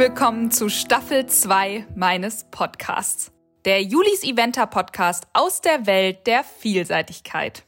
willkommen zu Staffel 2 meines Podcasts. Der Julis Eventer Podcast aus der Welt der Vielseitigkeit.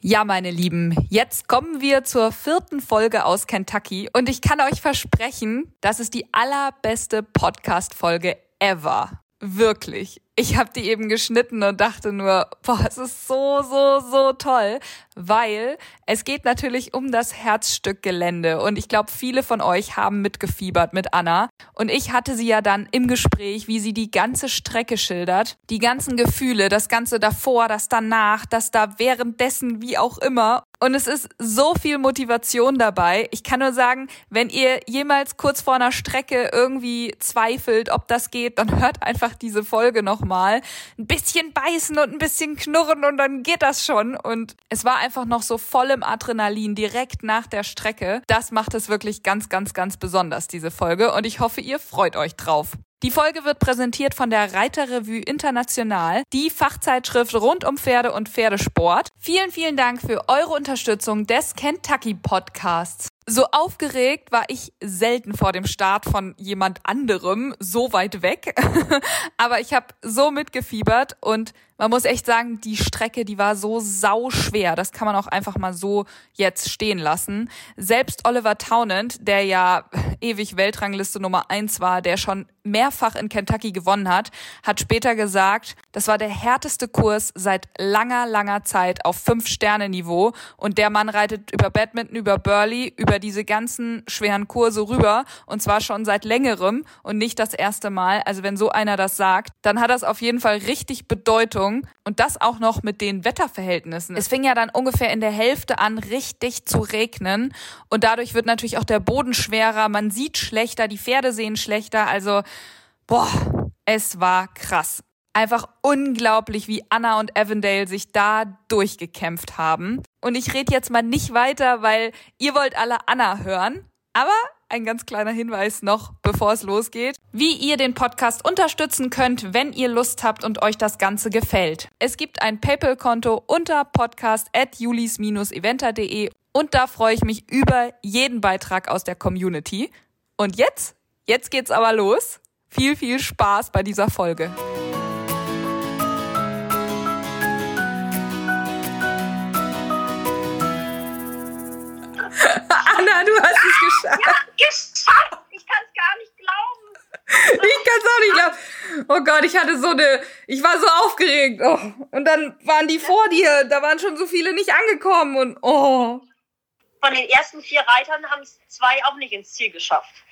Ja, meine Lieben, jetzt kommen wir zur vierten Folge aus Kentucky und ich kann euch versprechen, das ist die allerbeste Podcast-Folge ever. Wirklich. Ich habe die eben geschnitten und dachte nur, boah, es ist so, so, so toll, weil es geht natürlich um das Herzstück Gelände und ich glaube, viele von euch haben mitgefiebert mit Anna. Und ich hatte sie ja dann im Gespräch, wie sie die ganze Strecke schildert, die ganzen Gefühle, das ganze davor, das danach, das da währenddessen, wie auch immer. Und es ist so viel Motivation dabei. Ich kann nur sagen, wenn ihr jemals kurz vor einer Strecke irgendwie zweifelt, ob das geht, dann hört einfach diese Folge noch nochmal ein bisschen beißen und ein bisschen knurren und dann geht das schon. Und es war einfach noch so voll im Adrenalin direkt nach der Strecke. Das macht es wirklich ganz, ganz, ganz besonders, diese Folge. Und ich hoffe, ihr freut euch drauf. Die Folge wird präsentiert von der Reiterrevue International, die Fachzeitschrift rund um Pferde und Pferdesport. Vielen, vielen Dank für eure Unterstützung des Kentucky Podcasts. So aufgeregt war ich selten vor dem Start von jemand anderem, so weit weg. Aber ich habe so mitgefiebert und man muss echt sagen, die Strecke, die war so sau schwer. Das kann man auch einfach mal so jetzt stehen lassen. Selbst Oliver Townend, der ja ewig Weltrangliste Nummer eins war, der schon mehrfach in Kentucky gewonnen hat, hat später gesagt, das war der härteste Kurs seit langer, langer Zeit auf Fünf-Sterne-Niveau. Und der Mann reitet über Badminton, über Burley, über diese ganzen schweren Kurse rüber. Und zwar schon seit längerem und nicht das erste Mal. Also wenn so einer das sagt, dann hat das auf jeden Fall richtig Bedeutung. Und das auch noch mit den Wetterverhältnissen. Es fing ja dann ungefähr in der Hälfte an, richtig zu regnen. Und dadurch wird natürlich auch der Boden schwerer, man sieht schlechter, die Pferde sehen schlechter, also boah, es war krass. Einfach unglaublich, wie Anna und Avondale sich da durchgekämpft haben. Und ich rede jetzt mal nicht weiter, weil ihr wollt alle Anna hören. Aber ein ganz kleiner Hinweis noch, bevor es losgeht, wie ihr den Podcast unterstützen könnt, wenn ihr Lust habt und euch das Ganze gefällt. Es gibt ein PayPal-Konto unter podcast at julis-eventer.de und da freue ich mich über jeden Beitrag aus der Community. Und jetzt, jetzt geht's aber los. Viel, viel Spaß bei dieser Folge. Anna, du hast es geschafft. Ja, geschafft. Ich kann es gar nicht glauben. Ich kann es auch nicht glauben. Oh Gott, ich hatte so eine, ich war so aufgeregt. Oh. Und dann waren die vor dir, da waren schon so viele nicht angekommen und oh. Von den ersten vier Reitern haben es zwei auch nicht ins Ziel geschafft.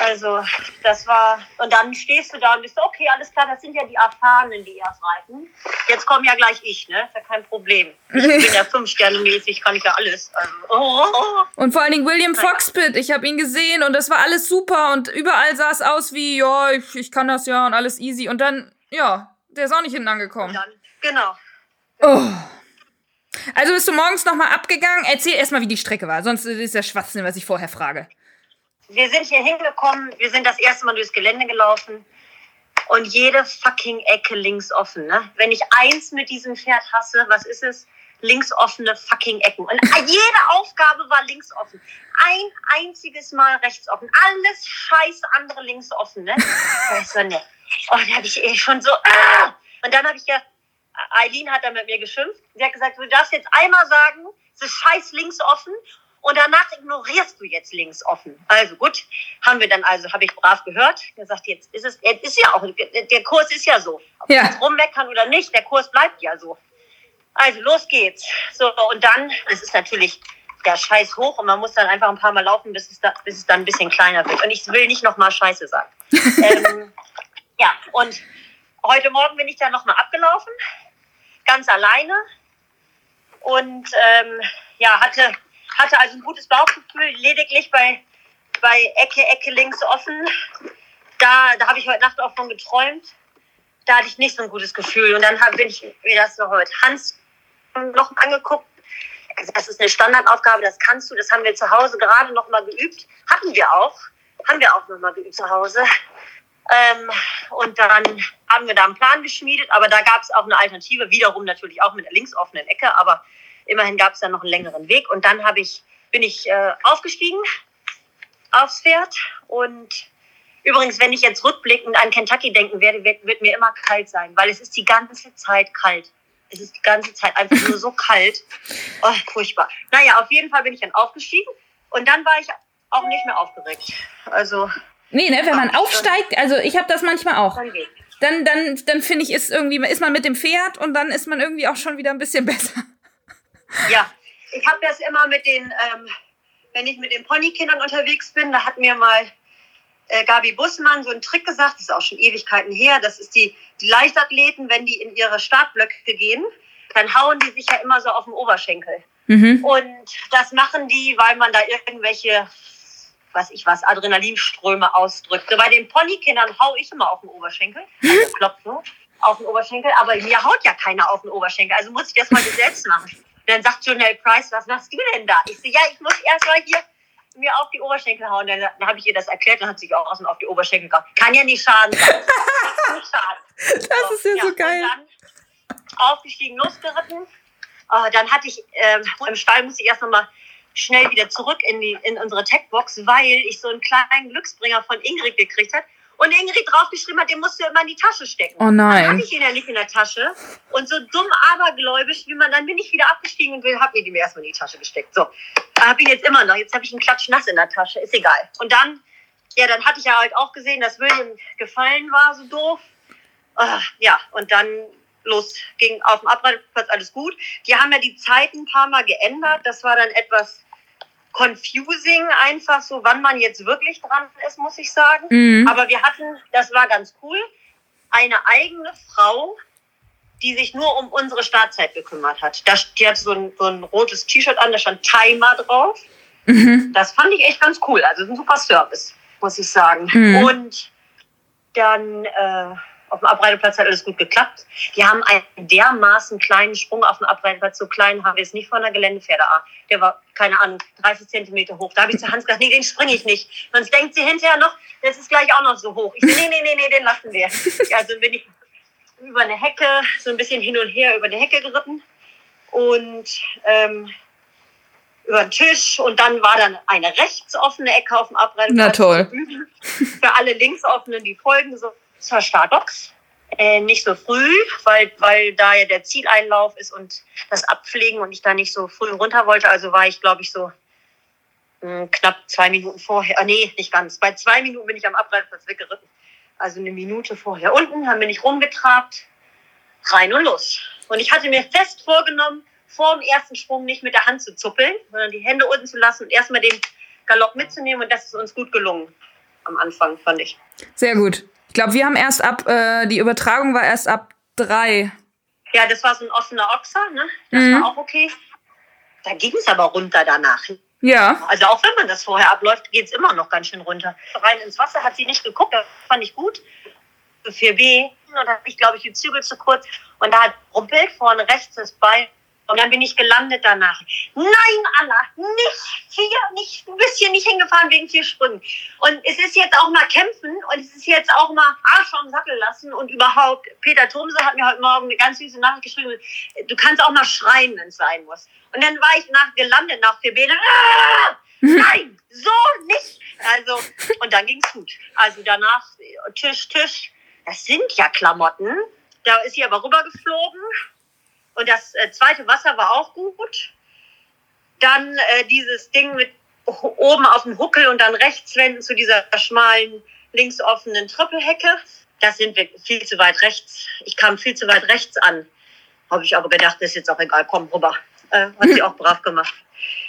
Also, das war, und dann stehst du da und bist, okay, alles klar, das sind ja die Erfahrenen, die erst reiten. Jetzt komme ja gleich ich, ne? Ist ja kein Problem. Ich bin ja fünf Sterne mäßig, kann ich ja alles. Also, oh, oh. Und vor allen Dingen William Foxpit, ich habe ihn gesehen und das war alles super und überall sah es aus wie, ja, ich, ich kann das ja und alles easy. Und dann, ja, der ist auch nicht hinten angekommen. Dann, genau. Oh. Also bist du morgens nochmal abgegangen? Erzähl erstmal, wie die Strecke war, sonst ist der Schwachsinn, was ich vorher frage wir sind hier hingekommen, wir sind das erste Mal durchs Gelände gelaufen und jede fucking Ecke links offen. Ne? Wenn ich eins mit diesem Pferd hasse, was ist es? Links offene fucking Ecken. Und jede Aufgabe war links offen. Ein einziges Mal rechts offen. Alles scheiß andere links offen. Ne? Weißt du, ne? Oh, da habe ich eh schon so. Ah! Und dann habe ich ja, Eileen hat da mit mir geschimpft. Sie hat gesagt, du darfst jetzt einmal sagen, es ist scheiß links offen und danach ignorierst du jetzt links offen. Also gut, haben wir dann also, habe ich brav gehört. Er sagt, jetzt ist es, ist ja auch, der Kurs ist ja so. Ob ja. ich rummeckern oder nicht, der Kurs bleibt ja so. Also los geht's. So, und dann, es ist natürlich der Scheiß hoch und man muss dann einfach ein paar Mal laufen, bis es, da, bis es dann ein bisschen kleiner wird. Und ich will nicht nochmal Scheiße sagen. ähm, ja, und heute Morgen bin ich dann nochmal abgelaufen, ganz alleine. Und ähm, ja, hatte hatte also ein gutes Bauchgefühl, lediglich bei, bei Ecke, Ecke links offen. Da, da habe ich heute Nacht auch von geträumt. Da hatte ich nicht so ein gutes Gefühl. Und dann hab, bin ich mir das noch heute Hans noch angeguckt. Das ist eine Standardaufgabe, das kannst du. Das haben wir zu Hause gerade noch mal geübt. Hatten wir auch. Haben wir auch noch mal geübt zu Hause. Ähm, und dann haben wir da einen Plan geschmiedet, aber da gab es auch eine Alternative, wiederum natürlich auch mit der links offenen Ecke, aber Immerhin gab es dann noch einen längeren Weg. Und dann ich, bin ich äh, aufgestiegen aufs Pferd und Übrigens, wenn ich jetzt rückblickend an Kentucky denken werde, wird, wird mir immer kalt sein, weil es ist die ganze Zeit kalt. Es ist die ganze Zeit einfach nur so kalt. Oh, furchtbar. Naja, auf jeden Fall bin ich dann aufgestiegen und dann war ich auch nicht mehr aufgeregt. Also. Nee, ne, wenn man aufsteigt, also ich habe das manchmal auch. Dann, dann, dann finde ich, ist irgendwie, ist man mit dem Pferd und dann ist man irgendwie auch schon wieder ein bisschen besser. Ja, ich habe das immer mit den, ähm, wenn ich mit den Ponykindern unterwegs bin, da hat mir mal äh, Gabi Bussmann so einen Trick gesagt, das ist auch schon Ewigkeiten her, das ist die, die Leichtathleten, wenn die in ihre Startblöcke gehen, dann hauen die sich ja immer so auf den Oberschenkel. Mhm. Und das machen die, weil man da irgendwelche, was ich was, Adrenalinströme ausdrückt. Bei den Ponykindern hau ich immer auf den Oberschenkel, also klopft so auf den Oberschenkel, aber mir haut ja keiner auf den Oberschenkel, also muss ich das mal selbst machen. Und dann sagt Jonelle Price, was machst du denn da? Ich so, ja, ich muss erst mal hier mir auf die Oberschenkel hauen. Dann, dann habe ich ihr das erklärt, dann hat sie sich auch außen auf die Oberschenkel gehauen. Kann ja nicht schaden. nicht schaden. Das so, ist ja, ja so geil. dann aufgestiegen, losgeritten. Uh, dann hatte ich, äh, im Stall musste ich erst nochmal schnell wieder zurück in, die, in unsere Techbox, weil ich so einen kleinen Glücksbringer von Ingrid gekriegt habe und Ingrid draufgeschrieben hat, den musst du immer in die Tasche stecken. Oh nein. Dann hatte ich ihn ja nicht in der Tasche. Und so dumm abergläubisch, wie man, dann bin ich wieder abgestiegen und habe mir den erstmal in die Tasche gesteckt. So, da habe ich ihn jetzt immer noch. Jetzt habe ich einen Klatsch nass in der Tasche. Ist egal. Und dann, ja, dann hatte ich ja halt auch gesehen, dass William gefallen war, so doof. Uh, ja, und dann los ging auf dem Abreiteplatz alles gut. Die haben ja die Zeiten ein paar Mal geändert. Das war dann etwas confusing einfach so, wann man jetzt wirklich dran ist, muss ich sagen. Mhm. Aber wir hatten, das war ganz cool, eine eigene Frau, die sich nur um unsere Startzeit gekümmert hat. die hat so ein, so ein rotes T-Shirt an, da stand Timer drauf. Mhm. Das fand ich echt ganz cool. Also ein super Service, muss ich sagen. Mhm. Und dann äh, auf dem Abreiteplatz hat alles gut geklappt. Wir haben einen dermaßen kleinen Sprung auf dem Abreiteplatz. So klein haben wir es nicht von der Geländepferde A. Der war, keine Ahnung, 30 Zentimeter hoch. Da habe ich zu Hans gesagt, nee, den springe ich nicht. Sonst denkt sie hinterher noch, das ist gleich auch noch so hoch. Ich so, nee, nee, nee, nee, den lassen wir. Also bin ich über eine Hecke, so ein bisschen hin und her über eine Hecke geritten. Und ähm, über den Tisch und dann war dann eine rechtsoffene Ecke auf dem Abreiteplatz. Na toll. Für alle linksoffenen, die folgen so zur Startbox. Äh, nicht so früh, weil, weil da ja der Zieleinlauf ist und das Abpflegen und ich da nicht so früh runter wollte. Also war ich, glaube ich, so mh, hm, knapp zwei Minuten vorher. Ah, nee, nicht ganz. Bei zwei Minuten bin ich am Abreiteplatz weggeritten. Also eine Minute vorher unten, dann bin ich rumgetrabt, rein und los. Und ich hatte mir fest vorgenommen, vor dem ersten Sprung nicht mit der Hand zu zuppeln, sondern die Hände unten zu lassen und erstmal den Galopp mitzunehmen. Und das ist uns gut gelungen am Anfang, fand ich. Sehr gut. Ich glaube, wir haben erst ab, äh, die Übertragung war erst ab drei. Ja, das war so ein offener Ochser, ne? Das mhm. war auch okay. Da ging es aber runter danach. Ja. Also auch wenn man das vorher abläuft, geht es immer noch ganz schön runter. Rein ins Wasser hat sie nicht geguckt, das fand ich gut. Für B, und da habe ich, glaube ich, die Zügel zu kurz. Und da hat rumpelt vorne rechts das Bein und dann bin ich gelandet danach. Nein, Anna, nicht vier, nicht, du bist hier nicht hingefahren wegen vier Sprüngen. Und es ist jetzt auch mal kämpfen und es ist jetzt auch mal Arsch am Sattel lassen und überhaupt, Peter Thomse hat mir heute Morgen eine ganz süße Nachricht geschrieben, du kannst auch mal schreien, wenn es sein muss. Und dann war ich nach, gelandet nach vier Beinen. Ah, nein, so nicht. Also, und dann ging es gut. Also danach Tisch, Tisch. Das sind ja Klamotten. Da ist sie aber rübergeflogen und das äh, zweite Wasser war auch gut. Dann äh, dieses Ding mit oben auf dem Huckel und dann rechts wenden zu dieser schmalen, links offenen Trippelhecke. Das sind wir viel zu weit rechts. Ich kam viel zu weit rechts an. Habe ich aber gedacht, ist jetzt auch egal, komm rüber. Äh, hat sie auch brav gemacht.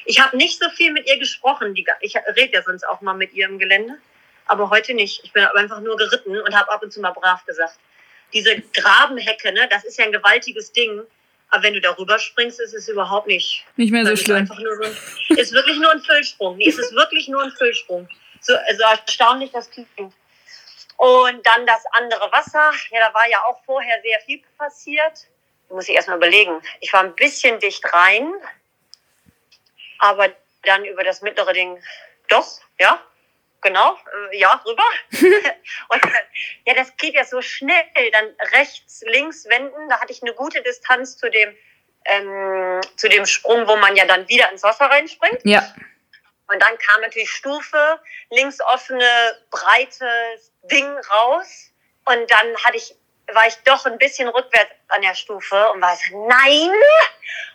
Ich habe nicht so viel mit ihr gesprochen. Die, ich rede ja sonst auch mal mit ihr im Gelände. Aber heute nicht. Ich bin einfach nur geritten und habe ab und zu mal brav gesagt. Diese Grabenhecke, ne, das ist ja ein gewaltiges Ding. Aber wenn du darüber springst, ist es überhaupt nicht. Nicht mehr so schlimm. Einfach nur so, ist wirklich nur ein Füllsprung. Nee, es ist wirklich nur ein Füllsprung. So also erstaunlich das klingt. Und dann das andere Wasser. Ja, da war ja auch vorher sehr viel passiert. Da muss ich erstmal überlegen. Ich war ein bisschen dicht rein, aber dann über das mittlere Ding doch, ja genau, äh, ja, rüber. und ja, das geht ja so schnell. Dann rechts, links wenden. Da hatte ich eine gute Distanz zu dem, ähm, zu dem Sprung, wo man ja dann wieder ins Wasser reinspringt. Ja. Und dann kam natürlich Stufe, links offene, breites Ding raus. Und dann hatte ich, war ich doch ein bisschen rückwärts an der Stufe und war so, nein!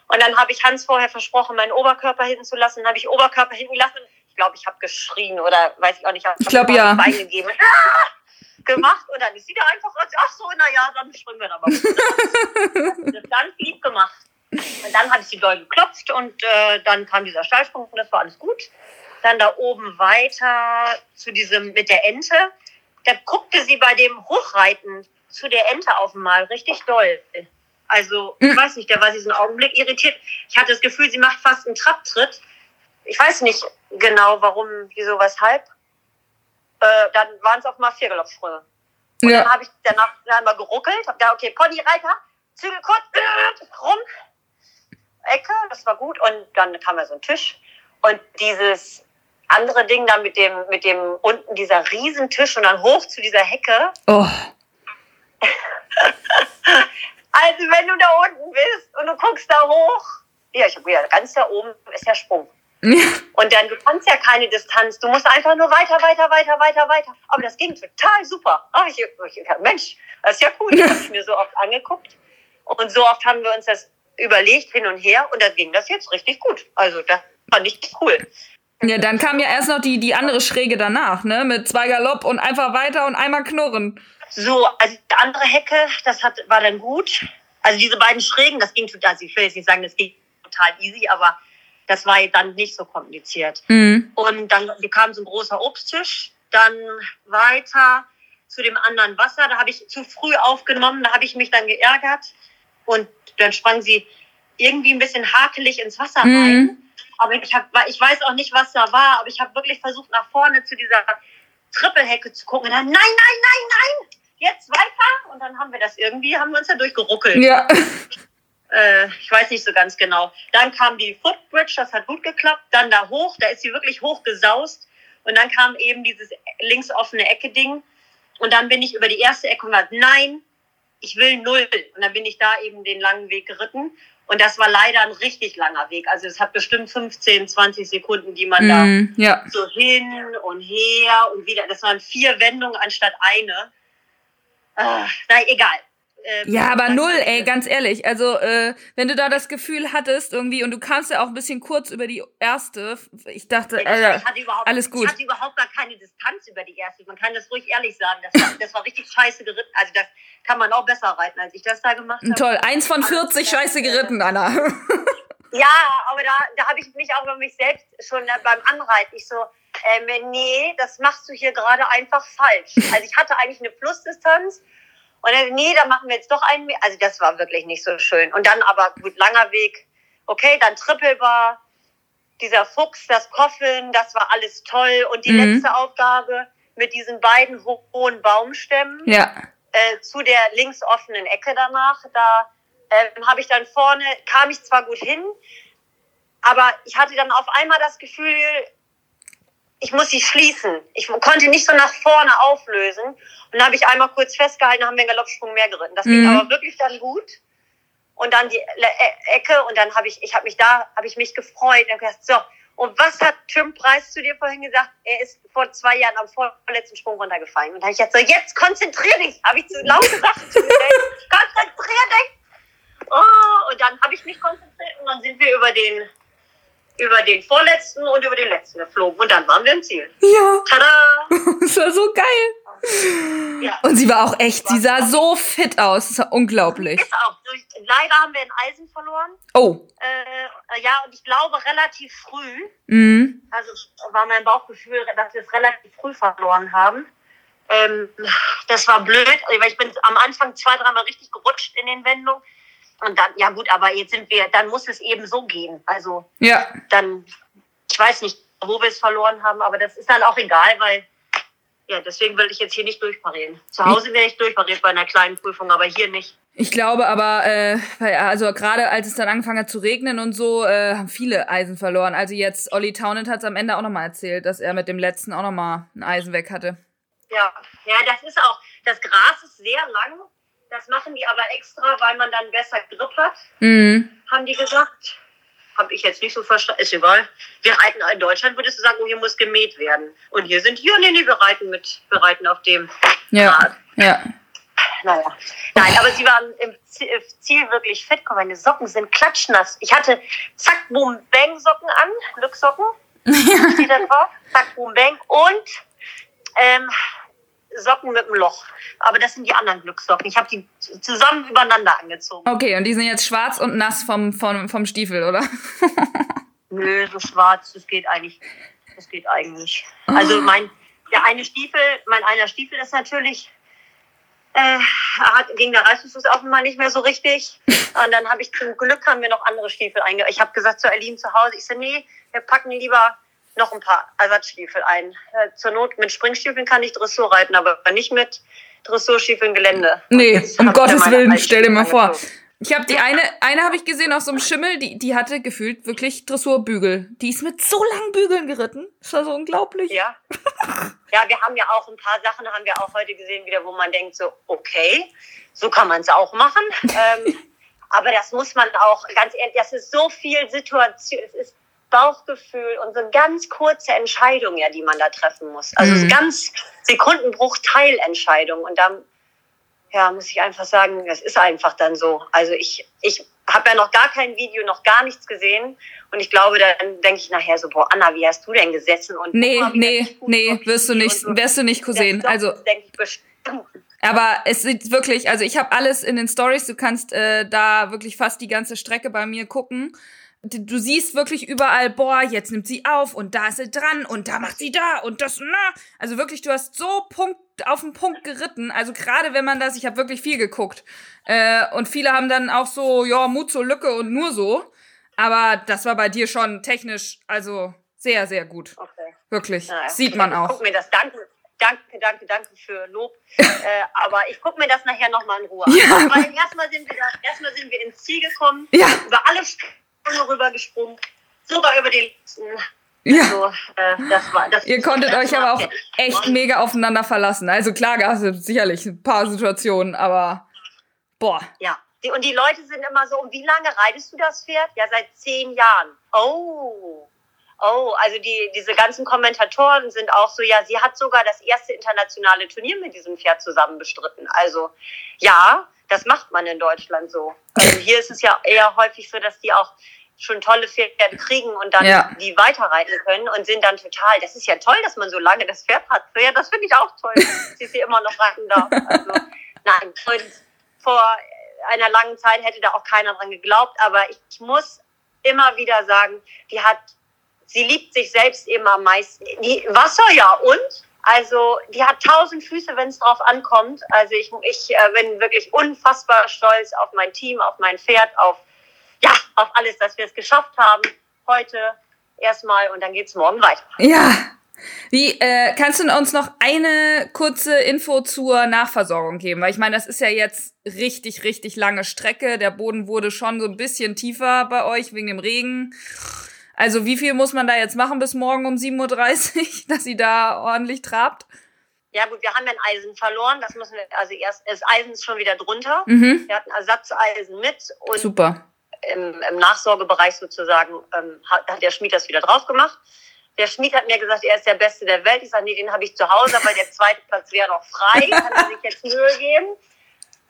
Und dann habe ich Hans vorher versprochen, meinen Oberkörper hinten zu lassen. Dann habe ich Oberkörper hinten gelassen. Ich glaube, ich habe geschrien oder weiß ich auch nicht. Ich glaube ja. Bein gegeben. Ah! gemacht und dann ist sie da einfach, ach so, naja, dann springen wir da mal. das ganz lieb gemacht. Und dann hatte ich sie doll geklopft und äh, dann kam dieser Steilsprung und das war alles gut. Dann da oben weiter zu diesem mit der Ente. Da guckte sie bei dem Hochreiten zu der Ente auf einmal richtig doll. Also, ich hm. weiß nicht, der war diesen Augenblick irritiert. Ich hatte das Gefühl, sie macht fast einen Trapptritt. Ich weiß nicht genau, warum, wieso, weshalb. Äh, dann waren es auf mal vier Galopprünge. Und ja. dann habe ich danach einmal geruckelt, habe da okay, Ponyreiter, Zügel kurz, äh, rum, Ecke, das war gut. Und dann kam ja so ein Tisch. Und dieses andere Ding da mit dem, mit dem unten dieser Riesentisch und dann hoch zu dieser Hecke. Oh. also wenn du da unten bist und du guckst da hoch, ja, ich habe wieder ganz da oben ist der Sprung. Und dann, du kannst ja keine Distanz. Du musst einfach nur weiter, weiter, weiter, weiter, weiter. Aber das ging total super. Ach, ich, ich, Mensch, das ist ja cool. Das habe ich mir so oft angeguckt. Und so oft haben wir uns das überlegt, hin und her. Und dann ging das jetzt richtig gut. Also, das fand ich cool. Ja, dann kam ja erst noch die, die andere Schräge danach, ne? Mit zwei Galopp und einfach weiter und einmal knurren. So, also die andere Hecke, das hat, war dann gut. Also diese beiden Schrägen, das ging total, also ich will jetzt nicht sagen, das ging total easy, aber das war dann nicht so kompliziert. Mhm. Und dann kam so ein großer Obsttisch, dann weiter zu dem anderen Wasser. Da habe ich zu früh aufgenommen, da habe ich mich dann geärgert. Und dann sprang sie irgendwie ein bisschen hakelig ins Wasser mhm. rein. Aber ich, hab, ich weiß auch nicht, was da war, aber ich habe wirklich versucht, nach vorne zu dieser Trippelhecke zu gucken. Und dann, nein, nein, nein, nein, jetzt weiter. Und dann haben wir das irgendwie, haben wir uns da durchgeruckelt. Ja. Äh, ich weiß nicht so ganz genau. Dann kam die Footbridge, das hat gut geklappt. Dann da hoch, da ist sie wirklich hoch gesaust. Und dann kam eben dieses links offene Ecke-Ding. Und dann bin ich über die erste Ecke und war, nein, ich will null. Und dann bin ich da eben den langen Weg geritten. Und das war leider ein richtig langer Weg. Also es hat bestimmt 15, 20 Sekunden, die man mm, da ja. so hin und her und wieder. Das waren vier Wendungen anstatt eine. Äh, na, egal. Ähm, ja, aber null, ey, ganz ehrlich. Also, äh, wenn du da das Gefühl hattest irgendwie und du kamst ja auch ein bisschen kurz über die erste, ich dachte, äh, alles gut. Ich hatte überhaupt gar keine Distanz über die erste. Man kann das ruhig ehrlich sagen. Das war, das war richtig scheiße geritten. Also, das kann man auch besser reiten, als ich das da gemacht habe. Toll, eins von 40 scheiße geritten, Anna. ja, aber da, da habe ich mich auch über mich selbst schon äh, beim Anreiten. Ich so, ähm, nee, das machst du hier gerade einfach falsch. Also, ich hatte eigentlich eine Plusdistanz und dann, nee, da machen wir jetzt doch einen mehr. Also das war wirklich nicht so schön. Und dann aber gut, langer Weg. Okay, dann Trippelbar, dieser Fuchs, das Koffeln, das war alles toll. Und die mhm. letzte Aufgabe mit diesen beiden ho hohen Baumstämmen ja. äh, zu der links offenen Ecke danach. Da äh, habe ich dann vorne, kam ich zwar gut hin, aber ich hatte dann auf einmal das Gefühl, ich muss sie schließen. Ich konnte nicht so nach vorne auflösen. Und dann habe ich einmal kurz festgehalten, haben wir einen Galoppsprung mehr geritten. Das ging mhm. aber wirklich dann gut. Und dann die e Ecke und dann habe ich, ich habe mich da, habe ich mich gefreut und gesagt, so, und was hat Tim Preis zu dir vorhin gesagt? Er ist vor zwei Jahren am vorletzten Sprung runtergefallen. Und da habe ich jetzt so, jetzt konzentrier dich, habe ich zu laut gesagt, konzentrier dich. Oh, und dann habe ich mich konzentriert und dann sind wir über den über den vorletzten und über den letzten geflogen. Und dann waren wir im Ziel. Ja. Tada! das war so geil. Ja. Und sie war auch echt, sie sah so fit aus. Das war unglaublich. Ist auch. Leider haben wir ein Eisen verloren. Oh. Äh, ja, und ich glaube relativ früh. Mhm. Also war mein Bauchgefühl, dass wir es relativ früh verloren haben. Ähm, das war blöd, weil ich bin am Anfang zwei, dreimal richtig gerutscht in den Wendungen. Und dann, ja gut, aber jetzt sind wir, dann muss es eben so gehen. Also ja. dann, ich weiß nicht, wo wir es verloren haben, aber das ist dann auch egal, weil ja, deswegen will ich jetzt hier nicht durchparieren. Zu Hause wäre ich durchpariert bei einer kleinen Prüfung, aber hier nicht. Ich glaube aber, äh, also gerade als es dann angefangen hat zu regnen und so, äh, haben viele Eisen verloren. Also jetzt, Olli Townend hat es am Ende auch nochmal erzählt, dass er mit dem letzten auch nochmal ein Eisen weg hatte. Ja, ja, das ist auch, das Gras ist sehr lang das machen die aber extra, weil man dann besser Grip hat, mhm. haben die gesagt. habe ich jetzt nicht so verstanden. Ist egal. Wir reiten in Deutschland, würdest du sagen, oh, hier muss gemäht werden. Und hier sind, hier, nee, nee, wir reiten mit, wir reiten auf dem Ja, Rad. ja. Naja. Nein, aber sie waren im Ziel wirklich fit. Guck, meine Socken sind klatschnass. Ich hatte Zack, Boom, Bang Socken an, Glückssocken. Steht da drauf. Zack, Boom, Bang. Und ähm, Socken mit dem Loch. Aber das sind die anderen Glückssocken. Ich habe die zusammen übereinander angezogen. Okay, und die sind jetzt schwarz und nass vom, vom, vom Stiefel, oder? Nö, so schwarz, das geht eigentlich. Das geht eigentlich. Also mein, der eine Stiefel, mein einer Stiefel ist natürlich, äh, hat, ging der Reißverschluss mal nicht mehr so richtig. Und dann habe ich zum Glück haben wir noch andere Stiefel einge. Ich habe gesagt zu Aline zu Hause, ich so, nee, wir packen lieber noch ein paar Ersatzstiefel ein. Äh, zur Not mit Springstiefeln kann ich Dressur reiten, aber nicht mit Dressurstiefeln Gelände. Nee, um Gottes Willen, stell dir mal vor. Ich habe die eine, eine habe ich gesehen auf so einem Schimmel, die, die hatte gefühlt wirklich Dressurbügel. Die ist mit so langen Bügeln geritten. Das war so unglaublich. Ja. ja, wir haben ja auch ein paar Sachen, haben wir auch heute gesehen, wieder, wo man denkt, so, okay, so kann man es auch machen. ähm, aber das muss man auch, ganz ehrlich, das ist so viel Situation, es ist Bauchgefühl und so ganz kurze Entscheidungen, ja, die man da treffen muss. Also Mhm. so ganz Sekundenbruchteilentscheidungen. Und dann, ja, muss ich einfach sagen, das ist einfach dann so. Also ich, ich habe ja noch gar kein Video, noch gar nichts gesehen. Und ich glaube, dann denke ich nachher so, boah, Anna, wie hast du denn gesessen? Und Nee, wie nee, nee, wirst du nicht, so. wirst du nicht. Ja, Also, doch, denke ich bestimmt. aber es sieht wirklich, also ich habe alles in den Stories, du kannst äh, da wirklich fast die ganze Strecke bei mir gucken. Du siehst wirklich überall, boah, jetzt nimmt sie auf und da ist sie dran und da macht sie da und das, na. Also wirklich, du hast so Punkt auf den Punkt geritten. Also gerade wenn man das, ich habe wirklich viel geguckt. Äh, und viele haben dann auch so, ja, Mut zur Lücke und nur so. Aber das war bei dir schon technisch, also sehr, sehr gut. Okay. Wirklich. Naja. Sieht man Ich auch. Guck mir das, danke, danke, danke, danke für Lob. äh, aber ich gucke mir das nachher nochmal in Ruhe an. Ja. Weil erstmal sind wir erstmal sind wir ins Ziel gekommen, Ja, über alle Sprünge rübergesprungen, sogar über die letzten. ja. So, äh, das war, das, Ihr konntet euch aber auch echt mega aufeinander verlassen. Also klar gab es sicherlich ein paar Situationen, aber boah. Ja. Und die Leute sind immer so, und wie lange reitest du das Pferd? Ja, seit zehn Jahren. Oh. Oh, also die, diese ganzen Kommentatoren sind auch so, ja, sie hat sogar das erste internationale Turnier mit diesem Pferd zusammen bestritten. Also, ja, das macht man in Deutschland so. Also hier ist es ja eher häufig so, dass die auch schon tolle Pferde kriegen und dann Ja. die weiterreiten können und sind dann total, das ist ja toll, dass man so lange das Pferd hat. Ja, das finde ich auch toll, dass sie sie immer noch reiten darf. Also, nein, und vor einer langen Zeit hätte da auch keiner dran geglaubt, aber ich, ich muss immer wieder sagen, die hat, sie liebt sich selbst eben am meisten. Die Wasser ja und? Also die hat tausend Füße, wenn es drauf ankommt. Also ich, ich äh, bin wirklich unfassbar stolz auf mein Team, auf mein Pferd, auf ja, auf alles, dass wir es geschafft haben. Heute erstmal und dann geht's morgen weiter. Ja. Wie, äh, kannst du uns noch eine kurze Info zur Nachversorgung geben? Weil ich meine, das ist ja jetzt richtig, richtig lange Strecke. Der Boden wurde schon so ein bisschen tiefer bei euch wegen dem Regen. Also wie viel muss man da jetzt machen bis morgen um 7.30 Uhr, dass sie da ordentlich trabt? Ja gut, wir haben ja ein Eisen verloren. Das müssen wir, also erst, das Eisen ist schon wieder drunter. Mhm. Wir hatten Ersatzeisen mit und Super. Im, im Nachsorgebereich sozusagen ähm, hat, hat der Schmied das wieder drauf gemacht. Der Schmied hat mir gesagt, er ist der Beste der Welt. Ich sage, nee, den habe ich zu Hause, aber der zweite Platz wäre noch frei. Kann er sich jetzt Mühe geben.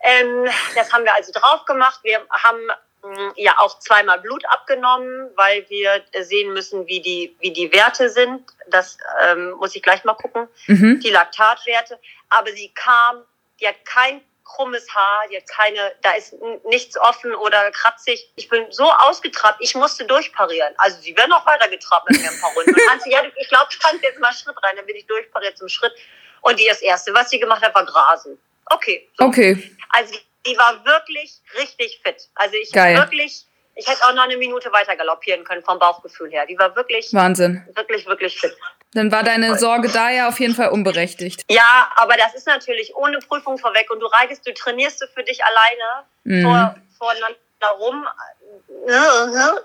Ähm, das haben wir also drauf gemacht. Wir haben mh, ja auch zweimal Blut abgenommen, weil wir sehen müssen, wie die, wie die Werte sind. Das ähm, muss ich gleich mal gucken Mhm. die Laktatwerte, aber sie kam, die hat kein krummes Haar, die hat keine, da ist nichts offen oder kratzig. Ich bin so ausgetrabt, ich musste durchparieren. Also sie wäre noch weiter getrabt mit mir ein paar Runden. Und Hansi, ja, ich glaube, du kannst jetzt mal Schritt rein, dann bin ich durchpariert zum Schritt. Und die das Erste, was sie gemacht hat, war Grasen. Okay. So. Okay. Also die war wirklich richtig fit. Also ich Geil. wirklich, ich hätte auch noch eine Minute weiter galoppieren können vom Bauchgefühl her. Die war wirklich, Wahnsinn. wirklich, wirklich fit. Dann war deine Sorge da ja auf jeden Fall unberechtigt. Ja, aber das ist natürlich ohne Prüfung vorweg und du reitest, du trainierst du für dich alleine Mhm. vor, voreinander rum.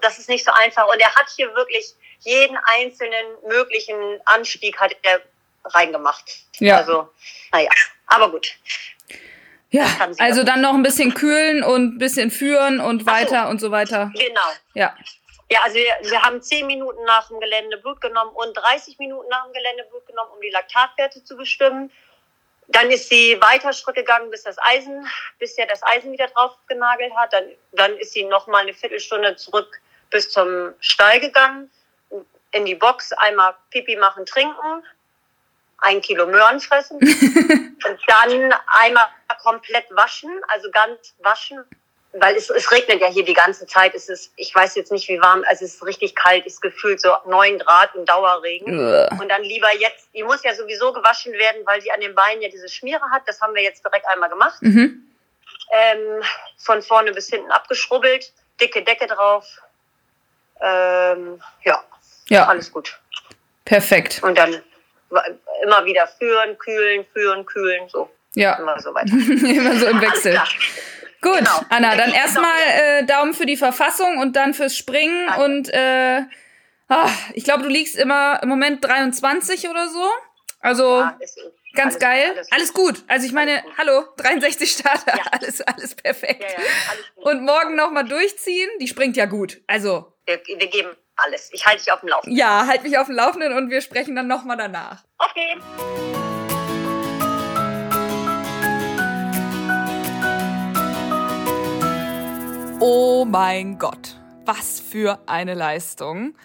Das ist nicht so einfach. Und er hat hier wirklich jeden einzelnen möglichen Anstieg hat er reingemacht. Ja. Also, naja, aber gut. Ja, also dann noch ein bisschen kühlen und ein bisschen führen und Ach so. weiter und so weiter. Genau. Ja. Ja, also wir, wir haben 10 Minuten nach dem Gelände Blut genommen und 30 Minuten nach dem Gelände Blut genommen, um die Laktatwerte zu bestimmen. Dann ist sie weiter Schritt gegangen, bis das Eisen, bis er das Eisen wieder drauf genagelt hat. Dann, dann ist sie noch mal eine Viertelstunde zurück bis zum Stall gegangen, in die Box, einmal Pipi machen, trinken, ein Kilo Möhren fressen und dann einmal komplett waschen, also ganz waschen, weil es, es regnet ja hier die ganze Zeit. Es ist, ich weiß jetzt nicht, wie warm, also es ist richtig kalt, ist gefühlt so neun Grad und Dauerregen. Uah. Und dann lieber jetzt, die muss ja sowieso gewaschen werden, weil sie an den Beinen ja diese Schmiere hat. Das haben wir jetzt direkt einmal gemacht. Mhm. Ähm, von vorne bis hinten abgeschrubbelt, dicke Decke drauf. Ähm, ja, Ja, alles gut. perfekt. Und dann immer wieder führen, kühlen, führen, kühlen, so Ja, immer so weiter. immer so im Wechsel. Gut, Genau. Anna, dann erstmal äh, Daumen für die Verfassung und dann fürs Springen Danke. und äh, ah, ich glaube, du liegst immer im Moment 23 oder so. Also Ja, ganz alles- geil. alles- Alles, gut. Also ich meine, hallo, 63 Starter, Ja. alles, alles perfekt. Ja, alles. Und morgen nochmal durchziehen. Die springt ja gut. Also wir, wir geben alles. Ich halte dich auf dem Laufenden. ja, halt mich auf dem Laufenden und wir sprechen dann nochmal danach. Okay. Oh mein Gott, was für eine Leistung.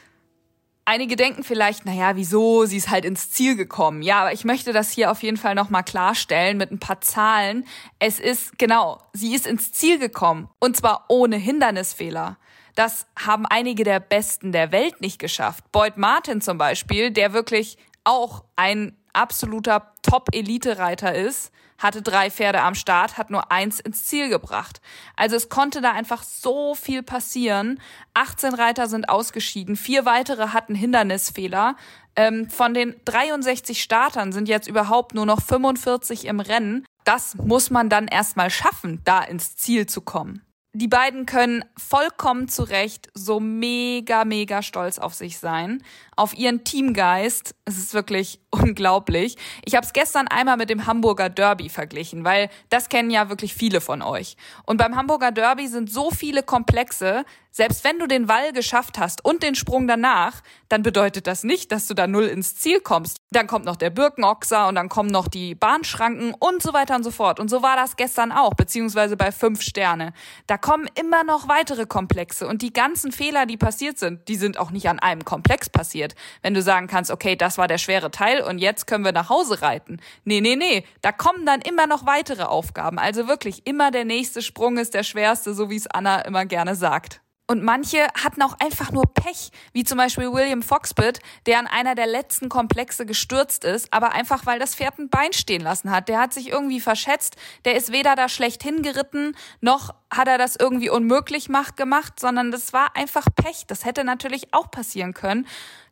Einige denken vielleicht, naja, wieso, sie ist halt ins Ziel gekommen. Ja, aber ich möchte das hier auf jeden Fall nochmal klarstellen mit ein paar Zahlen. Es ist, genau, sie ist ins Ziel gekommen. Und zwar ohne Hindernisfehler. Das haben einige der Besten der Welt nicht geschafft. Boyd Martin zum Beispiel, der wirklich auch ein absoluter Top-Elite-Reiter ist, hatte drei Pferde am Start, hat nur eins ins Ziel gebracht. Also es konnte da einfach so viel passieren. 18 Reiter sind ausgeschieden, vier weitere hatten Hindernisfehler. Ähm, von den 63 Startern sind jetzt überhaupt nur noch 45 im Rennen. Das muss man dann erstmal schaffen, da ins Ziel zu kommen. Die beiden können vollkommen zu Recht so mega, mega stolz auf sich sein, auf ihren Teamgeist. Es ist wirklich unglaublich. Ich habe es gestern einmal mit dem Hamburger Derby verglichen, weil das kennen ja wirklich viele von euch. Und beim Hamburger Derby sind so viele Komplexe, selbst wenn du den Wall geschafft hast und den Sprung danach, dann bedeutet das nicht, dass du da null ins Ziel kommst. Dann kommt noch der Birkenochser und dann kommen noch die Bahnschranken und so weiter und so fort. Und so war das gestern auch, beziehungsweise bei fünf Sterne. Da kommen immer noch weitere Komplexe und die ganzen Fehler, die passiert sind, die sind auch nicht an einem Komplex passiert. Wenn du sagen kannst, okay, das war der schwere Teil und jetzt können wir nach Hause reiten. Nee, nee, nee. Da kommen dann immer noch weitere Aufgaben. Also wirklich immer der nächste Sprung ist der schwerste, so wie es Anna immer gerne sagt. Und manche hatten auch einfach nur Pech, wie zum Beispiel William Foxbit, der an einer der letzten Komplexe gestürzt ist, aber einfach weil das Pferd ein Bein stehen lassen hat. Der hat sich irgendwie verschätzt, der ist weder da schlecht hingeritten, noch hat er das irgendwie unmöglich mach, gemacht, sondern das war einfach Pech. Das hätte natürlich auch passieren können.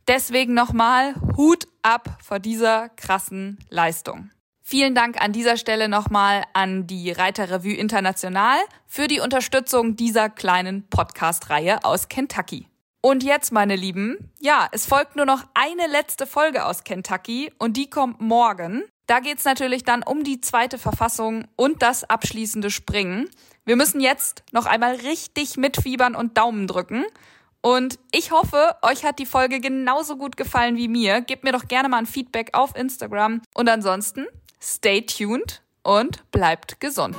Deswegen nochmal Hut ab vor dieser krassen Leistung. Vielen Dank an dieser Stelle nochmal an die Reiterrevue International für die Unterstützung dieser kleinen Podcast-Reihe aus Kentucky. Und jetzt, meine Lieben, ja, es folgt nur noch eine letzte Folge aus Kentucky und die kommt morgen. Da geht's natürlich dann um die zweite Verfassung und das abschließende Springen. Wir müssen jetzt noch einmal richtig mitfiebern und Daumen drücken. Und ich hoffe, euch hat die Folge genauso gut gefallen wie mir. Gebt mir doch gerne mal ein Feedback auf Instagram. Und ansonsten, stay tuned und bleibt gesund.